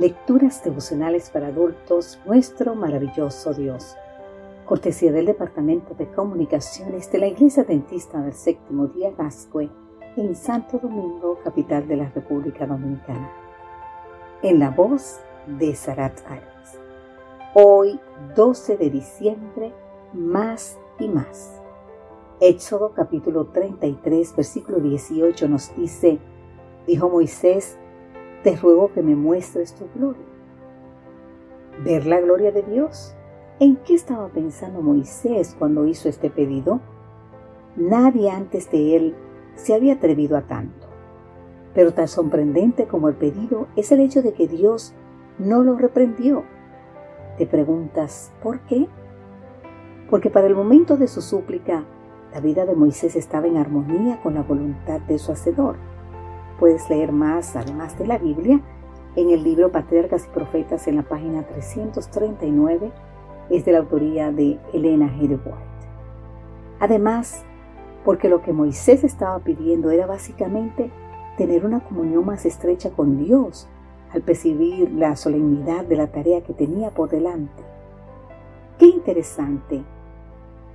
Lecturas devocionales para adultos, nuestro maravilloso Dios. Cortesía del Departamento de Comunicaciones de la Iglesia Dentista del Séptimo Día Gascue en Santo Domingo, capital de la República Dominicana. En la voz de Sarat Arias. Hoy, 12 de diciembre, más y más. Éxodo capítulo 33, versículo 18 nos dice, dijo Moisés, te ruego que me muestres tu gloria. Ver la gloria de Dios. ¿En qué estaba pensando Moisés cuando hizo este pedido? Nadie antes de él se había atrevido a tanto. Pero tan sorprendente como el pedido es el hecho de que Dios no lo reprendió. Te preguntas, ¿por qué? Porque para el momento de su súplica, la vida de Moisés estaba en armonía con la voluntad de su Hacedor Puedes leer más, además de la Biblia, en el libro Patriarcas y Profetas en la página 339. Es de la autoría de Elena G. White. Además, porque lo que Moisés estaba pidiendo era básicamente tener una comunión más estrecha con Dios al percibir la solemnidad de la tarea que tenía por delante. Qué interesante.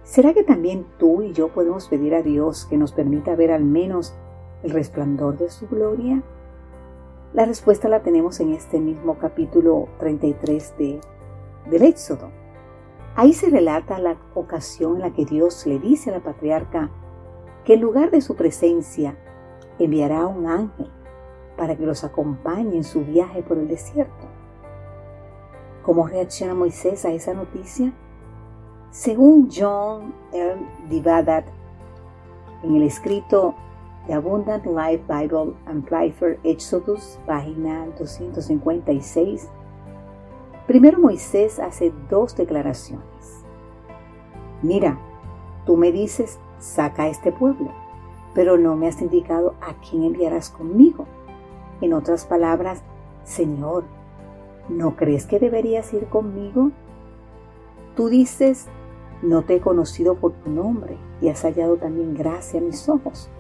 ¿Será que también tú y yo podemos pedir a Dios que nos permita ver al menos el resplandor de su gloria? La respuesta la tenemos en este mismo capítulo 33 de, del Éxodo. Ahí se relata la ocasión en la que Dios le dice a la patriarca que en lugar de su presencia enviará un ángel para que los acompañe en su viaje por el desierto. ¿Cómo reacciona Moisés a esa noticia? Según John L. Divadat, en el escrito The Abundant Life Bible Amplifier Exodus, página 256. Primero Moisés hace dos declaraciones. Mira, tú me dices, saca a este pueblo, pero no me has indicado a quién enviarás conmigo. En otras palabras, Señor, ¿no crees que deberías ir conmigo? Tú dices, no te he conocido por tu nombre y has hallado también gracia a mis ojos.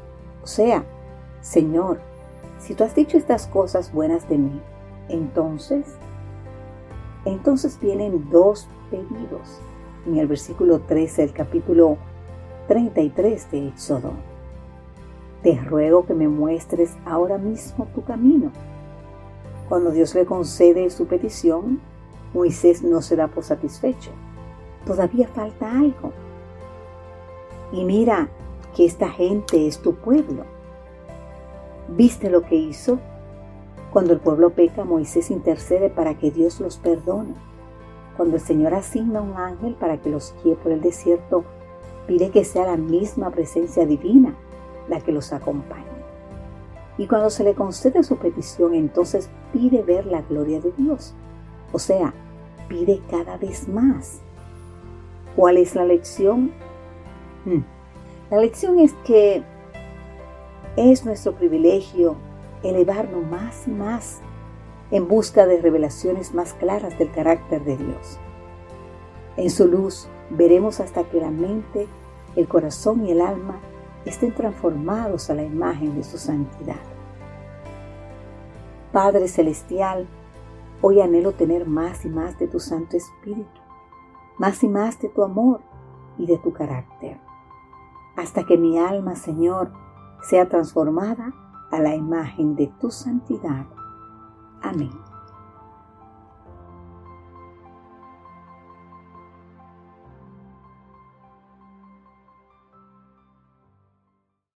O sea, Señor, si tú has dicho estas cosas buenas de mí, entonces, entonces vienen dos pedidos en el versículo 13 del capítulo 33 de Éxodo. Te ruego que me muestres ahora mismo tu camino. Cuando Dios le concede su petición, Moisés no se da por satisfecho. Todavía falta algo. Y mira, que esta gente es tu pueblo. ¿Viste lo que hizo? Cuando el pueblo peca, Moisés intercede para que Dios los perdone. Cuando el Señor asigna un ángel para que los guíe por el desierto, pide que sea la misma presencia divina la que los acompañe. Y cuando se le concede su petición, entonces pide ver la gloria de Dios. O sea, pide cada vez más. ¿Cuál es la lección? Hmm. La lección es que es nuestro privilegio elevarnos más y más en busca de revelaciones más claras del carácter de Dios. En su luz veremos hasta que la mente, el corazón y el alma estén transformados a la imagen de su santidad. Padre Celestial, hoy anhelo tener más y más de tu Santo Espíritu, más y más de tu amor y de tu carácter hasta que mi alma, Señor, sea transformada a la imagen de tu santidad. Amén.